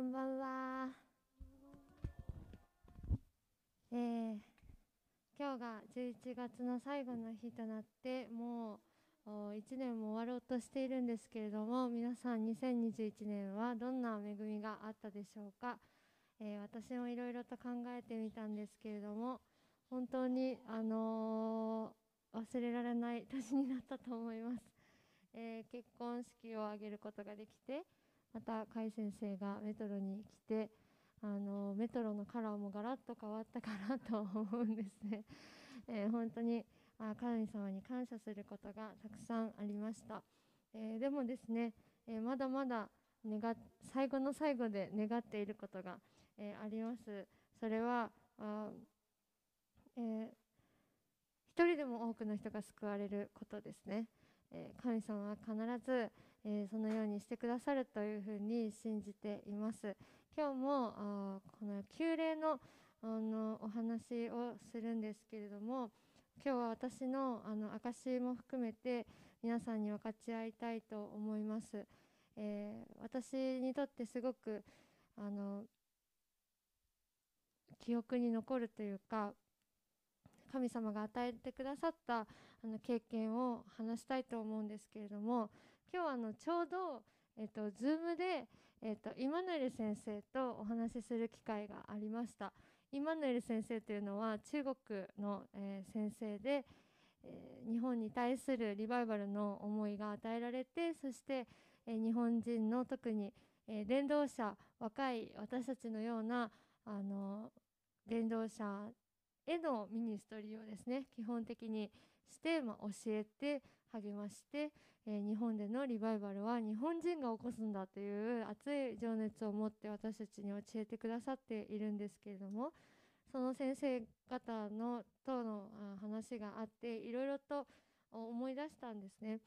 こんばんは。えー、今日が11月の最後の日となってもう1年も終わろうとしているんですけれども皆さん2021年はどんな恵みがあったでしょうか、えー、私もいろいろと考えてみたんですけれども本当に、あのー、忘れられない年になったと思います、えー、結婚式を挙げることができてまた甲斐先生がメトロに来てあのメトロのカラーもガラッと変わったかなと思うんですね、えー、本当にあ神様に感謝することがたくさんありました、えー、でもですね、えー、まだまだ願最後の最後で願っていることが、えあります。それはあ、え一人でも多くの人が救われることですね、え神様は必ず、えそのようにしてくださるというふうに信じています。今日もあこの旧礼のあのお話をするんですけれども今日は私のあの証も含めて皆さんに分かち合いたいと思います、えー、私にとってすごくあの記憶に残るというか神様が与えてくださったあの経験を話したいと思うんですけれども今日あのちょうど、えっと、Zoom で、えっと、イマヌエル先生とお話しする機会がありました。イマヌエル先生というのは中国の、えー、先生で、えー、日本に対するリバイバルの思いが与えられてそして、えー、日本人の特に、え伝道者若い私たちのようなあの伝道者へのミニストリーをですね基本的にして、まあ、教えて励まして、えー、日本でのリバイバルは日本人が起こすんだという熱い情熱を持って私たちに教えてくださっているんですけれどもその先生方のとの話があっていろいろと思い出したんですね。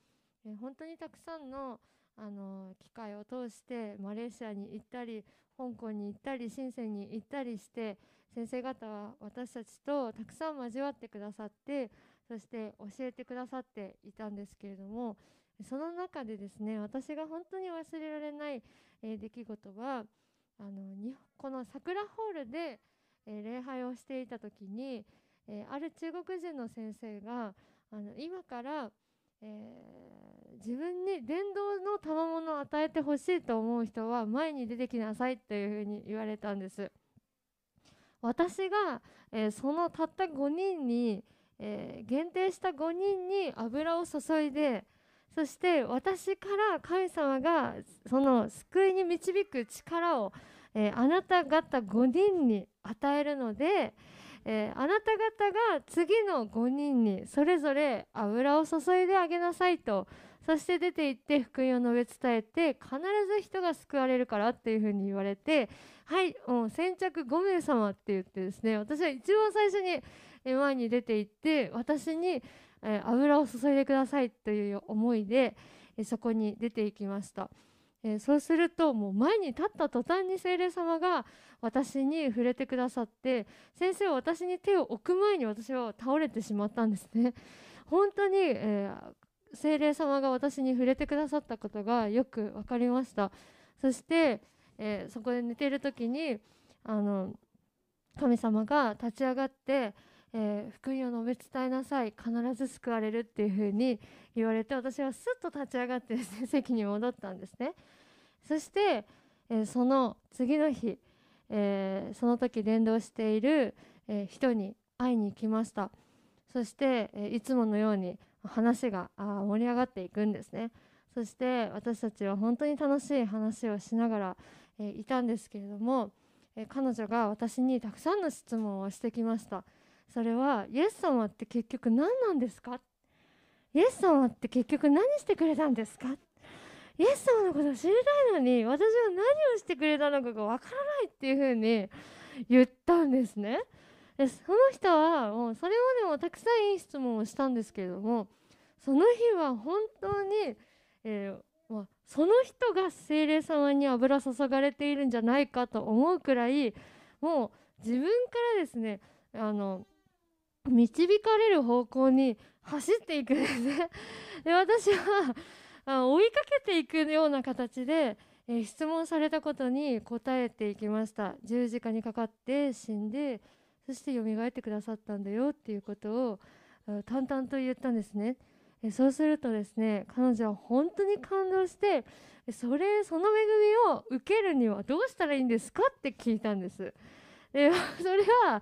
えー、本当にたくさんのあの機会を通してマレーシアに行ったり香港に行ったり深センに行ったりして先生方は私たちとたくさん交わってくださってそして教えてくださっていたんですけれどもその中でですね私が本当に忘れられない、えー、出来事はあのこの桜ホールで、えー、礼拝をしていた時に、えー、ある中国人の先生があの今から、え自分に伝道の賜物を与えてほしいと思う人は前に出てきなさいというふうに言われたんです。私が、えそのたった5人にえー、限定した5人に油を注いでそして私から神様がその救いに導く力を、えー、あなた方5人に与えるので、えー、あなた方が次の5人にそれぞれ油を注いであげなさいとそして出て行って福音を述べ伝えて必ず人が救われるからっていうふうに言われてはいもう先着5名様って言ってですね私は一番最初に前に出て行って私に、え油を注いでくださいという思いで、えそこに出ていきました。えそうするともう前に立った途端に精霊様が私に触れてくださって先生は私に手を置く前に私は倒れてしまったんですね。本当に、えー、精霊様が私に触れてくださったことがよく分かりましたそして、えー、そこで寝ている時にあの神様が立ち上がってえー、福音を述べ伝えなさい。必ず救われるっていうふうに言われて私はすっと立ち上がってですね 席に戻ったんですね。そして、えー、その次の日、えー、その時伝道している、え人に会いに行きました。そして、えいつものように話があ盛り上がっていくんですね。そして私たちは本当に楽しい話をしながら、えいたんですけれども、え彼女が私にたくさんの質問をしてきました。それはイエス様って結局何なんですか？イエス様って結局何してくれたんですか？イエス様のことを知りたいのに私は何をしてくれたのかがわからないっていうふうに言ったんですね。でその人はもうそれまでもたくさんいい質問をしたんですけれどもその日は本当に、えー、まあ、その人が精霊様に油注がれているんじゃないかと思うくらいもう自分からですねあの導かれる方向に走っていくんですね。で私は追いかけていくような形で、えー、質問されたことに答えていきました。十字架にかかって死んでそして蘇ってくださったんだよっていうことを淡々と言ったんですね、そうするとですね彼女は本当に感動してそれその恵みを受けるにはどうしたらいいんですかって聞いたんです。で それは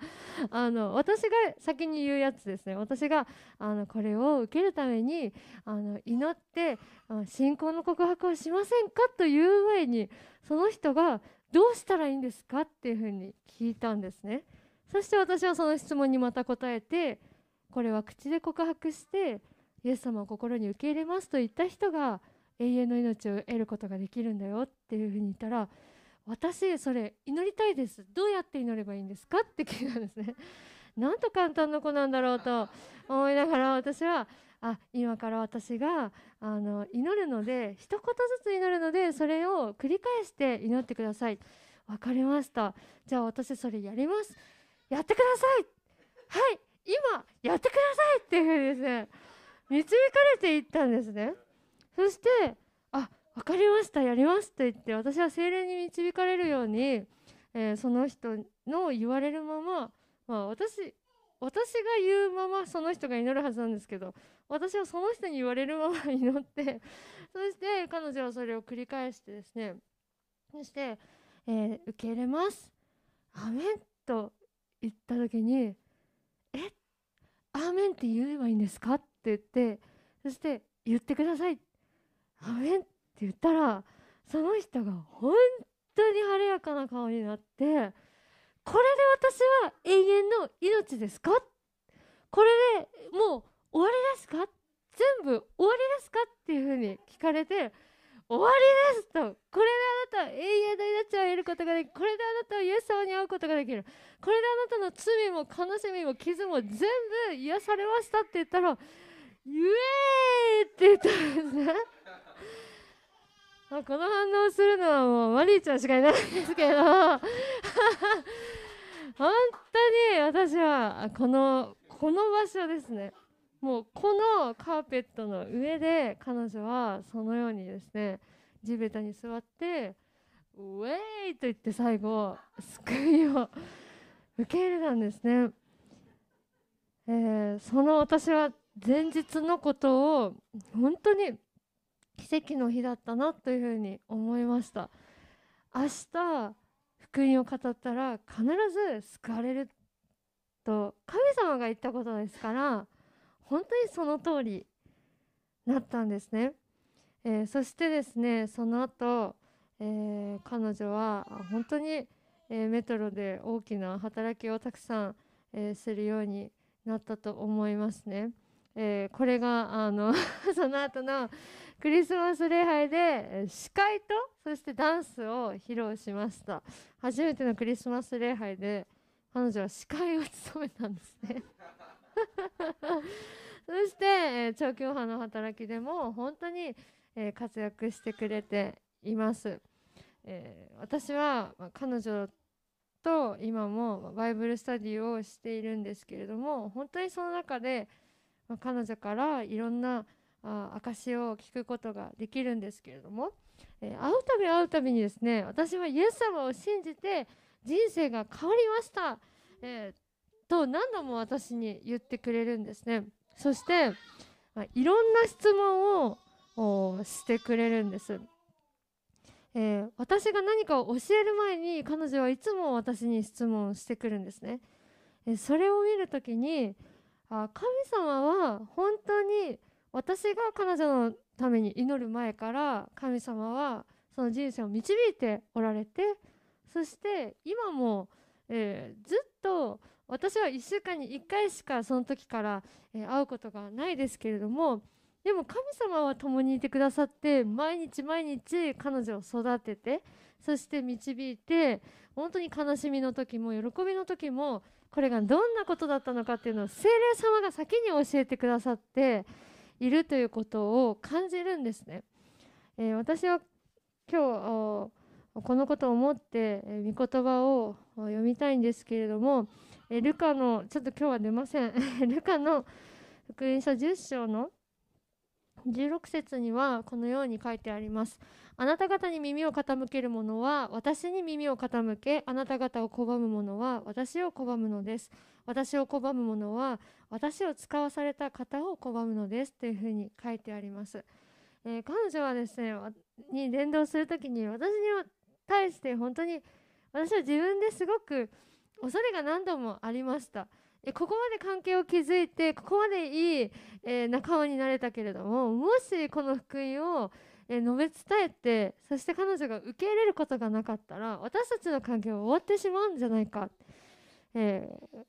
あの私が先に言うやつですね。私があのこれを受けるためにあの祈って信仰の告白をしませんかという前にその人がどうしたらいいんですかっていうふうに聞いたんですね。そして私はその質問にまた答えてこれは口で告白してイエス様を心に受け入れますと言った人が永遠の命を得ることができるんだよっていうふうに言ったら私それ祈りたいです。どうやって祈ればいいんですか？って聞いたんですね。なんと簡単な子なんだろうと思いながら私はあ今から私があの祈るので一言ずつ祈るのでそれを繰り返して祈ってください。わかりました。じゃあ私それやります。やってください。はい。今やってくださいっていうふうにですね導かれていったんですね。そして分かりましたやりますと言って私は精霊に導かれるように、えー、その人の言われるまま、まあ、私私が言うままその人が祈るはずなんですけど私はその人に言われるまま 祈ってそして彼女はそれを繰り返してですねそして、えー、受け入れます。アメンと言った時にえアーメンって言えばいいんですか？って言ってそして言ってください。アメンってって言ったらその人が本当に晴れやかな顔になってこれで私は永遠の命ですか？これでもう終わりですか？全部終わりですか？っていうふうに聞かれて終わりですとこれであなたは永遠の命を得ることができるこれであなたはイエス様に会うことができるこれであなたの罪も悲しみも傷も全部癒されましたって言ったら「イエーイ!」って言ったんですね。この反応するのはもうマリーちゃんしかいないんですけど 本当に私はこのこの場所ですね。もうこのカーペットの上で彼女はそのようにですね地べたに座ってウェイと言って最後救いを受け入れたんですね、えー、その私は前日のことを本当に奇跡の日だったなというふうに思いました明日福音を語ったら必ず救われると神様が言ったことですから本当にその通りなったんですね、えー、そしてですねその後、えー、彼女は本当に、えー、メトロで大きな働きをたくさん、えするようになったと思いますね。えこれがあの その後のクリスマス礼拝で司会とそしてダンスを披露しました。初めてのクリスマス礼拝で彼女は司会を務めたんですね。そして、えー、長距離の働きでも本当に、えー、活躍してくれています、えー、私は、まあ、彼女と今もバイブルスタディをしているんですけれども本当にその中で、まあ、彼女からいろんなあ証を聞くことができるんですけれども、えー、会うたび会うたびにですね私はイエス様を信じて人生が変わりました、えー、と何度も私に言ってくれるんですね。そして、まあ、いろんな質問をしてくれるんです、えー、私が何かを教える前に彼女はいつも私に質問してくるんですね、えそれを見るときにあ神様は本当に私が彼女のために祈る前から神様はその人生を導いておられてそして今も、えー、ずっと私は1週間に1回しかその時から、え、会うことがないですけれどもでも神様は共にいてくださって毎日毎日彼女を育ててそして導いて本当に悲しみの時も喜びの時もこれがどんなことだったのかっていうのを精霊様が先に教えてくださっているということを感じるんですね。えー、私は今日このことを思って、えー、御言葉を読みたいんですけれども、えー、ルカのちょっと今日は出ません ルカの福音書10章の、16節にはこのように書いてあります。あなた方に耳を傾ける者は私に耳を傾けあなた方を拒む者は私を拒むのです。私を拒む者は私を使わされた方を拒むのです。というふうに書いてあります、えー、彼女はですねに伝道する時に私に対して本当に私は自分ですごく恐れが何度もありました。ここまで関係を築いてここまでいい、えー、仲間になれたけれどももしこの福音を、えー、述べ伝えてそして彼女が受け入れることがなかったら私たちの関係は終わってしまうんじゃないか、えー、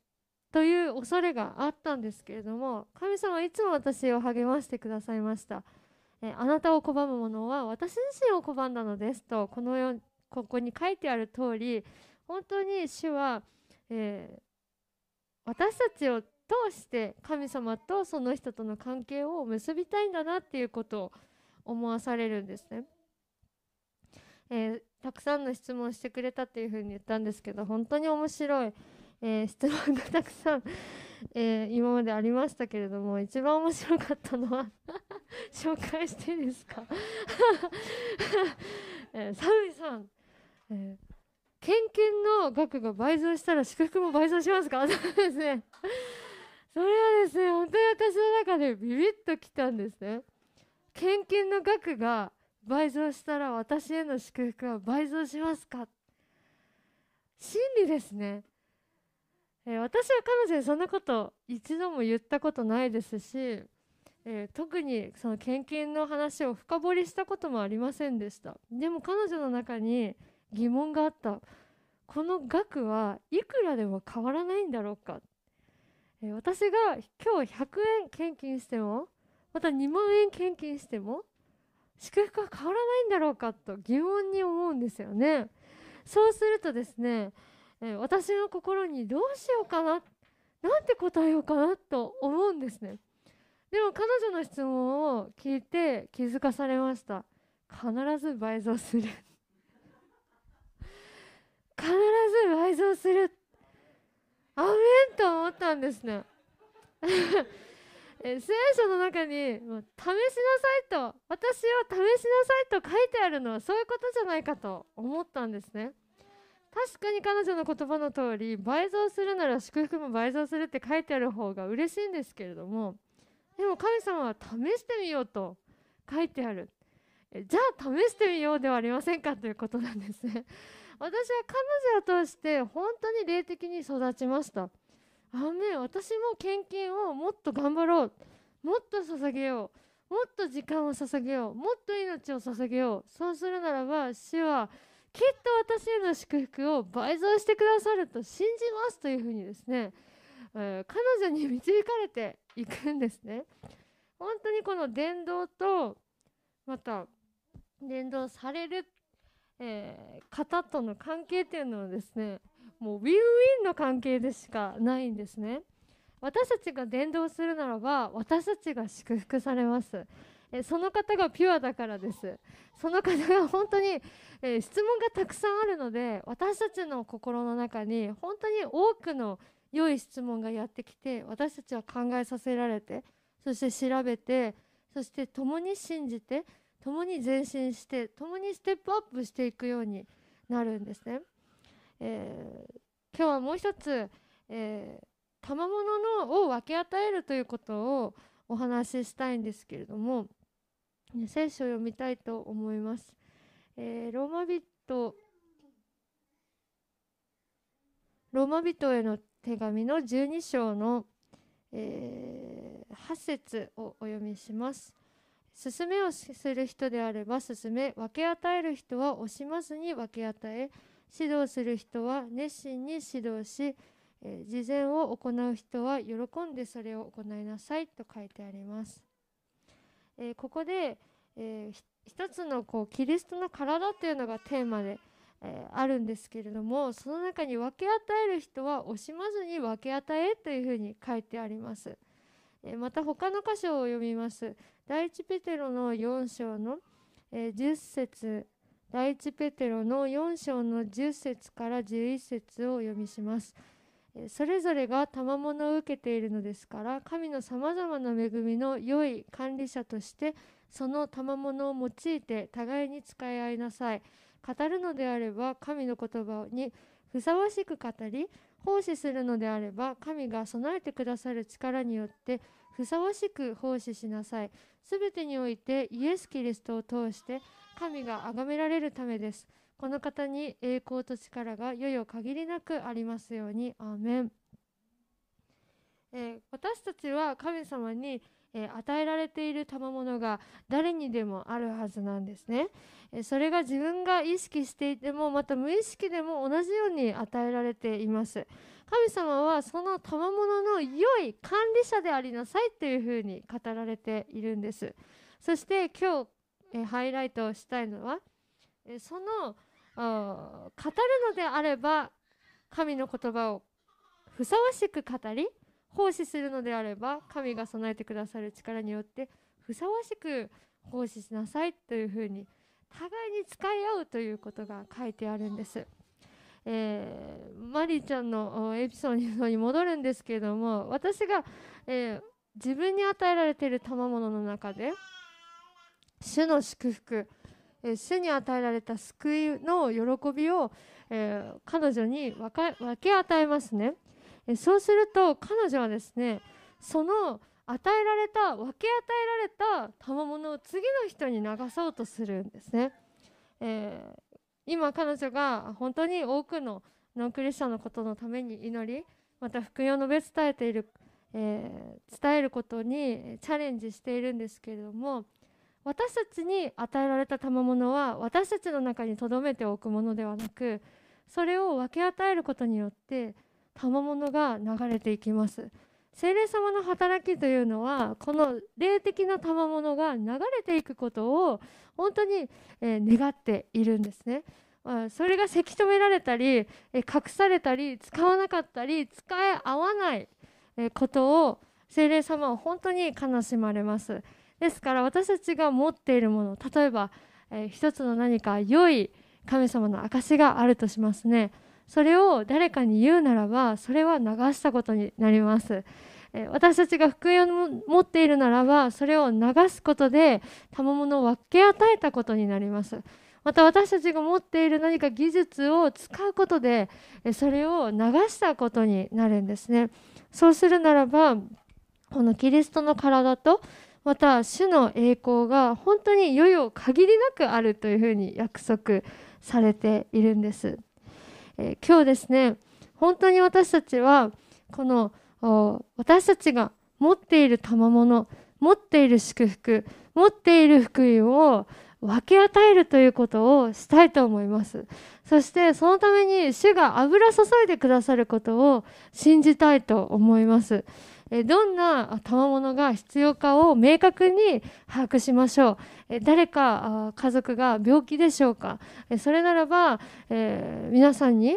という恐れがあったんですけれども神様はいつも私を励ましてくださいました。えあなたを拒む者は私自身を拒んだのですとこのよここに書いてある通り本当に主は、えー私たちを通して神様とその人との関係を結びたいんだなっていうことを思わされるんですね。えー、たくさんの質問してくれたっていうふうに言ったんですけど本当に面白い、えー、質問がたくさん、えー、今までありましたけれども一番面白かったのは 紹介していいですか？えー、サミさん、えー献金の額が倍増したら祝福も倍増しますか？そうですね。それはですね本当に私の中でビビッときたんですね献金の額が倍増したら私への祝福は倍増しますか？真理ですね、えー、私は彼女にそんなこと一度も言ったことないですし、えー、特にその献金の話を深掘りしたこともありませんでした。でも彼女の中に疑問があった。この額はいくらでも変わらないんだろうか、えー、私が今日100円献金してもまた2万円献金しても祝福は変わらないんだろうかと疑問に思うんですよね。そうするとですね、えー、私の心にどうしようかななんて答えようかなと思うんですね。でも彼女の質問を聞いて気づかされました。必ず倍増する。必ず倍増する。アメンと思ったんですね。聖書の中に「もう試しなさい」と「私を試しなさい」と書いてあるのはそういうことじゃないかと思ったんですね。確かに彼女の言葉の通り倍増するなら祝福も倍増するって書いてある方が嬉しいんですけれどもでも神様は試してみようと書いてある。じゃあ試してみようではありませんかということなんですね。私は彼女を通して本当に霊的に育ちました。あめ私も献金をもっと頑張ろう。もっと捧げよう。もっと時間を捧げよう。もっと命を捧げよう。そうするならば主はきっと私への祝福を倍増してくださると信じますというふうにですね、えー、彼女に導かれていくんですね。本当にこの伝道とまた伝道されるえー、方との関係っていうのはですねもうウィンウィンの関係でしかないんですね。私たちが伝道するならば私たちが祝福されます。えその方がピュアだからです。その方が本当に、えー、質問がたくさんあるので私たちの心の中に本当に多くの良い質問がやってきて私たちは考えさせられてそして調べてそして共に信じて共に前進して共にステップアップしていくようになるんですね。えー、今日はもう一つ、えー、賜物のを分け与えるということをお話ししたいんですけれども、聖書を読みたいと思います。えー、ローマ人ローマ人への手紙の12章の、えー、8節をお読みします。勧めをする人であれば勧め分け与える人は惜しまずに分け与え指導する人は熱心に指導し、えー、事前を行う人は喜んでそれを行いなさいと書いてあります。えー、ここで、えー、一つのこうキリストの体というのがテーマで、えー、あるんですけれどもその中に分け与える人は惜しまずに分け与えというふうに書いてあります。えまた他の箇所を読みます。第一ペテロの4章の、え10節第一ペテロの4章の10節から11節をお読みします。それぞれが賜物を受けているのですから神のさまざまな恵みの良い管理者としてその賜物を用いて互いに使い合いなさい語るのであれば神の言葉にふさわしく語り奉仕するのであれば神が備えてくださる力によってふさわしく奉仕しなさい。すべてにおいてイエス・キリストを通して神が崇められるためです。この方に栄光と力がよよ限りなくありますように。アーメン、えー、私たちは神様に、えー、与えられている賜物が誰にでもあるはずなんですね、えー、それが自分が意識していてもまた無意識でも同じように与えられています。神様はその賜物の良い管理者でありなさいというふうに語られているんです。そして今日、えハイライトしたいのは、えその語るのであれば神の言葉をふさわしく語り奉仕するのであれば神が備えてくださる力によってふさわしく奉仕しなさいというふうに互いに使い合うということが書いてあるんです。えー、マリーちゃんのエピソードに戻るんですけれども私が、えー、自分に与えられている賜物の中で主の祝福え主に与えられた救いの喜びを、えー、彼女に分け与えますね、えそうすると彼女はですねその与えられた分け与えられた賜物を次の人に流そうとするんですね、えー、今彼女が本当に多くのノンクリスチャンのことのために祈りまた福音を述べ伝えている、えー、伝えることにチャレンジしているんですけれども私たちに与えられた賜物は私たちの中に留めておくものではなくそれを分け与えることによって賜物が流れていきます。聖霊様の働きというのはこの霊的な賜物が流れていくことを本当に、え願っているんですね。それがせき止められたり隠されたり使わなかったり使い合わないことを聖霊様は本当に悲しまれます。ですから私たちが持っているもの例えば、えー、一つの何か良い神様の証があるとしますね。それを誰かに言うならばそれは流したことになります、私たちが福音を持っているならばそれを流すことで賜物を分け与えたことになります。また私たちが持っている何か技術を使うことでそれを流したことになるんですね。そうするならばこのキリストの体とまた主の栄光が本当によよ限りなくあるというふうに約束されているんです、えー、今日ですね本当に私たちはこの私たちが持っている賜物持っている祝福持っている福音を分け与えるということをしたいと思います。そしてそのために主が油注いでくださることを信じたいと思います。どんな賜物が必要かを明確に把握しましょう。誰か家族が病気でしょうか。それならば、えー、皆さんに、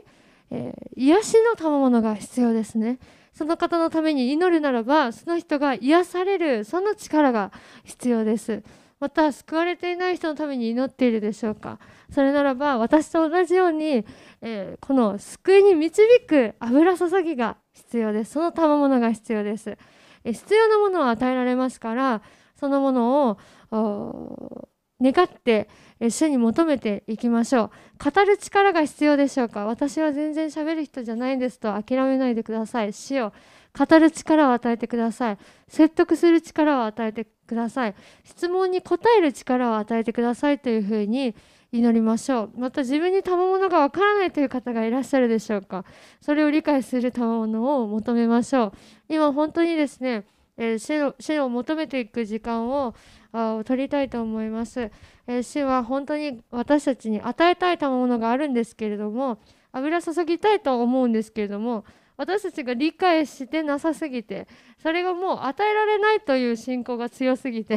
えー、癒しの賜物が必要ですね。その方のために祈るならばその人が癒されるその力が必要です。また救われていない人のために祈っているでしょうか。それならば私と同じように、えー、この救いに導く油注ぎが必要です。その賜物が必要です、必要なものを与えられますからそのものを願って主に求めていきましょう。語る力が必要でしょうか？私は全然喋る人じゃないんですと諦めないでください。主よ語る力を与えてください。説得する力を与えてください。質問に答える力を与えてくださいというふうに祈りましょう。また自分に賜物がわからないという方がいらっしゃるでしょうか。それを理解する賜物を求めましょう。今本当にですね、えー、主を求めていく時間をあ取りたいと思います、えー、主は本当に私たちに与えたい賜物があるんですけれども油注ぎたいと思うんですけれども私たちが理解してなさすぎてそれがもう与えられないという信仰が強すぎて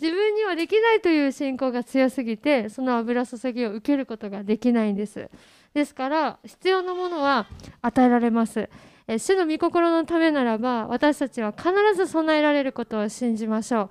自分にはできないという信仰が強すぎてその油注ぎを受けることができないんです。ですから必要なものは与えられます。主の御心のためならば私たちは必ず備えられることを信じましょう。